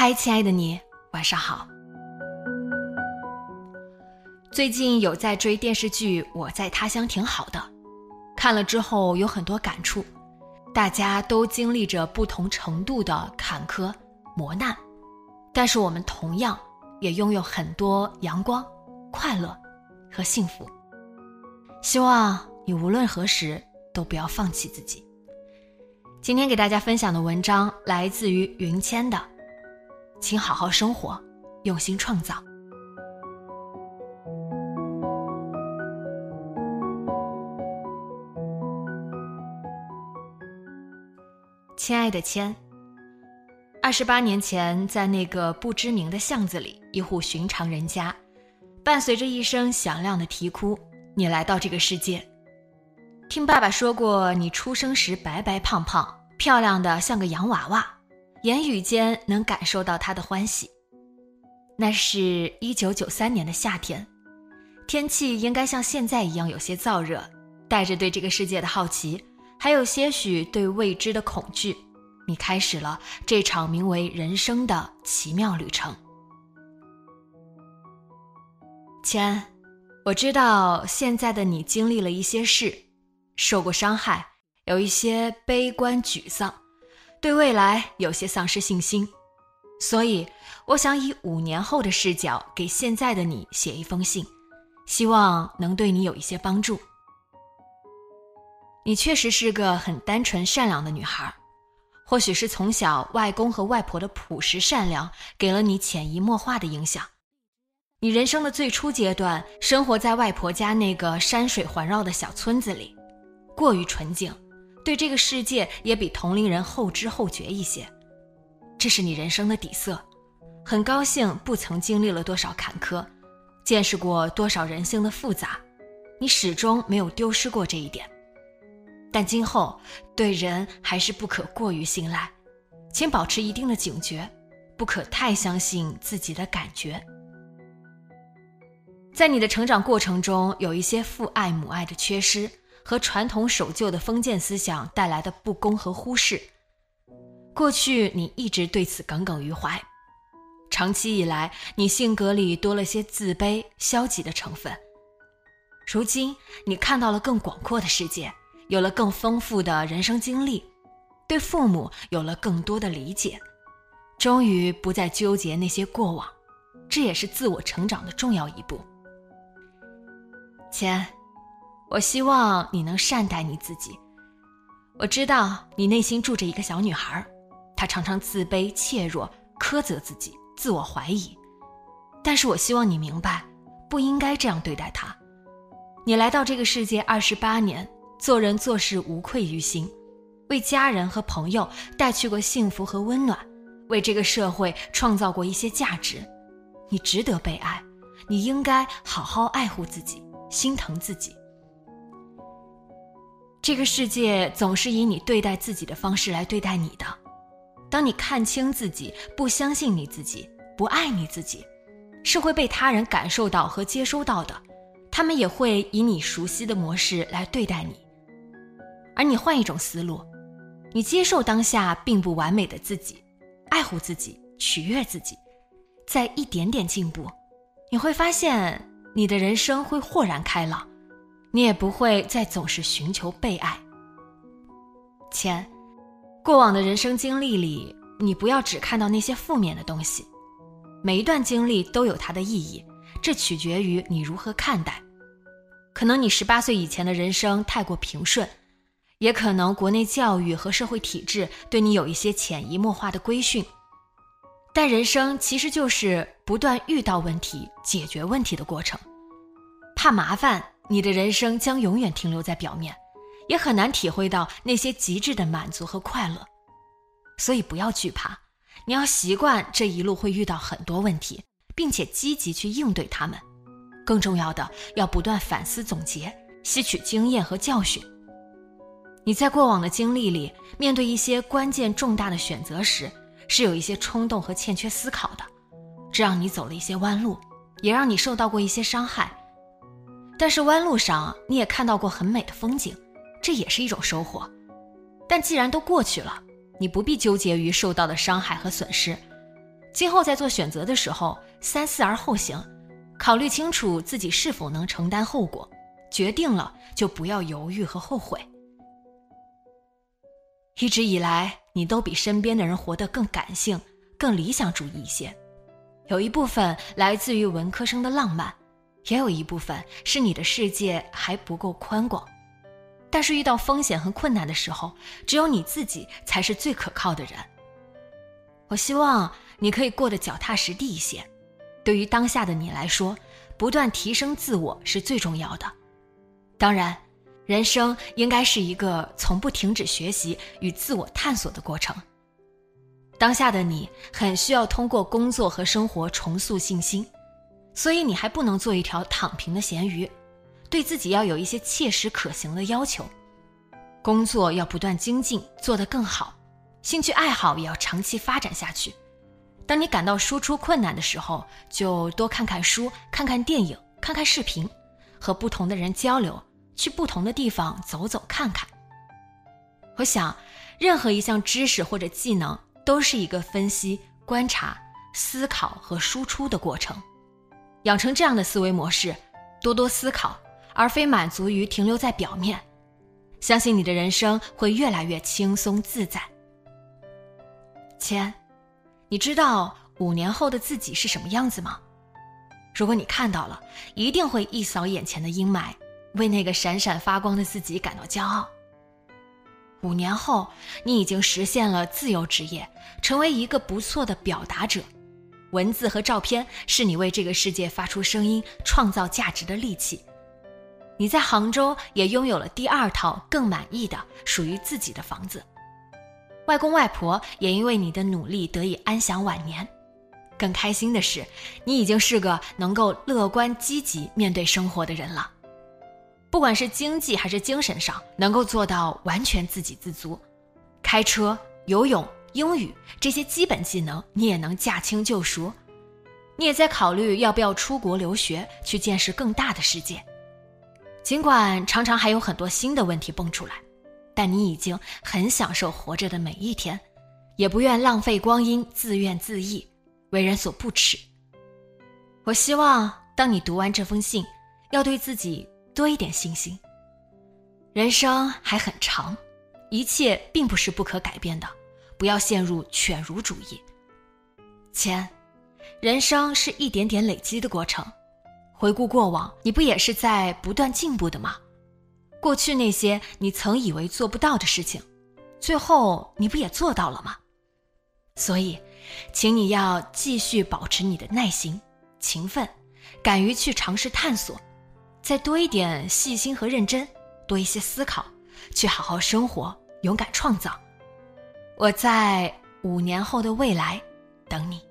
嗨，亲爱的你，晚上好。最近有在追电视剧《我在他乡挺好的》，看了之后有很多感触。大家都经历着不同程度的坎坷磨难，但是我们同样也拥有很多阳光、快乐和幸福。希望你无论何时都不要放弃自己。今天给大家分享的文章来自于云谦的。请好好生活，用心创造。亲爱的千，二十八年前，在那个不知名的巷子里，一户寻常人家，伴随着一声响亮的啼哭，你来到这个世界。听爸爸说过，你出生时白白胖胖，漂亮的像个洋娃娃。言语间能感受到他的欢喜。那是一九九三年的夏天，天气应该像现在一样有些燥热，带着对这个世界的好奇，还有些许对未知的恐惧，你开始了这场名为人生的奇妙旅程。千，我知道现在的你经历了一些事，受过伤害，有一些悲观沮丧。对未来有些丧失信心，所以我想以五年后的视角给现在的你写一封信，希望能对你有一些帮助。你确实是个很单纯善良的女孩，或许是从小外公和外婆的朴实善良给了你潜移默化的影响。你人生的最初阶段，生活在外婆家那个山水环绕的小村子里，过于纯净。对这个世界也比同龄人后知后觉一些，这是你人生的底色。很高兴不曾经历了多少坎坷，见识过多少人性的复杂，你始终没有丢失过这一点。但今后对人还是不可过于信赖，请保持一定的警觉，不可太相信自己的感觉。在你的成长过程中，有一些父爱母爱的缺失。和传统守旧的封建思想带来的不公和忽视，过去你一直对此耿耿于怀，长期以来你性格里多了些自卑、消极的成分。如今你看到了更广阔的世界，有了更丰富的人生经历，对父母有了更多的理解，终于不再纠结那些过往，这也是自我成长的重要一步。钱。我希望你能善待你自己。我知道你内心住着一个小女孩，她常常自卑、怯弱、苛责自己、自我怀疑。但是我希望你明白，不应该这样对待她。你来到这个世界二十八年，做人做事无愧于心，为家人和朋友带去过幸福和温暖，为这个社会创造过一些价值。你值得被爱，你应该好好爱护自己，心疼自己。这个世界总是以你对待自己的方式来对待你的。当你看清自己，不相信你自己，不爱你自己，是会被他人感受到和接收到的。他们也会以你熟悉的模式来对待你。而你换一种思路，你接受当下并不完美的自己，爱护自己，取悦自己，在一点点进步，你会发现你的人生会豁然开朗。你也不会再总是寻求被爱。千，过往的人生经历里，你不要只看到那些负面的东西。每一段经历都有它的意义，这取决于你如何看待。可能你十八岁以前的人生太过平顺，也可能国内教育和社会体制对你有一些潜移默化的规训。但人生其实就是不断遇到问题、解决问题的过程。怕麻烦。你的人生将永远停留在表面，也很难体会到那些极致的满足和快乐。所以不要惧怕，你要习惯这一路会遇到很多问题，并且积极去应对他们。更重要的，要不断反思总结，吸取经验和教训。你在过往的经历里，面对一些关键重大的选择时，是有一些冲动和欠缺思考的，这让你走了一些弯路，也让你受到过一些伤害。但是弯路上你也看到过很美的风景，这也是一种收获。但既然都过去了，你不必纠结于受到的伤害和损失，今后在做选择的时候，三思而后行，考虑清楚自己是否能承担后果，决定了就不要犹豫和后悔。一直以来，你都比身边的人活得更感性、更理想主义一些，有一部分来自于文科生的浪漫，也有一部分是你的世界还不够宽广。但是遇到风险和困难的时候，只有你自己才是最可靠的人。我希望你可以过得脚踏实地一些。对于当下的你来说，不断提升自我是最重要的。当然，人生应该是一个从不停止学习与自我探索的过程。当下的你很需要通过工作和生活重塑信心，所以你还不能做一条躺平的咸鱼。对自己要有一些切实可行的要求，工作要不断精进，做得更好；兴趣爱好也要长期发展下去。当你感到输出困难的时候，就多看看书、看看电影、看看视频，和不同的人交流，去不同的地方走走看看。我想，任何一项知识或者技能都是一个分析、观察、思考和输出的过程。养成这样的思维模式，多多思考。而非满足于停留在表面，相信你的人生会越来越轻松自在。千，你知道五年后的自己是什么样子吗？如果你看到了，一定会一扫眼前的阴霾，为那个闪闪发光的自己感到骄傲。五年后，你已经实现了自由职业，成为一个不错的表达者。文字和照片是你为这个世界发出声音、创造价值的利器。你在杭州也拥有了第二套更满意的属于自己的房子，外公外婆也因为你的努力得以安享晚年。更开心的是，你已经是个能够乐观积极面对生活的人了。不管是经济还是精神上，能够做到完全自给自足。开车、游泳、英语这些基本技能你也能驾轻就熟。你也在考虑要不要出国留学，去见识更大的世界。尽管常常还有很多新的问题蹦出来，但你已经很享受活着的每一天，也不愿浪费光阴自怨自艾，为人所不齿。我希望当你读完这封信，要对自己多一点信心。人生还很长，一切并不是不可改变的，不要陷入犬儒主义。钱，人生是一点点累积的过程。回顾过往，你不也是在不断进步的吗？过去那些你曾以为做不到的事情，最后你不也做到了吗？所以，请你要继续保持你的耐心、勤奋，敢于去尝试探索，再多一点细心和认真，多一些思考，去好好生活，勇敢创造。我在五年后的未来等你。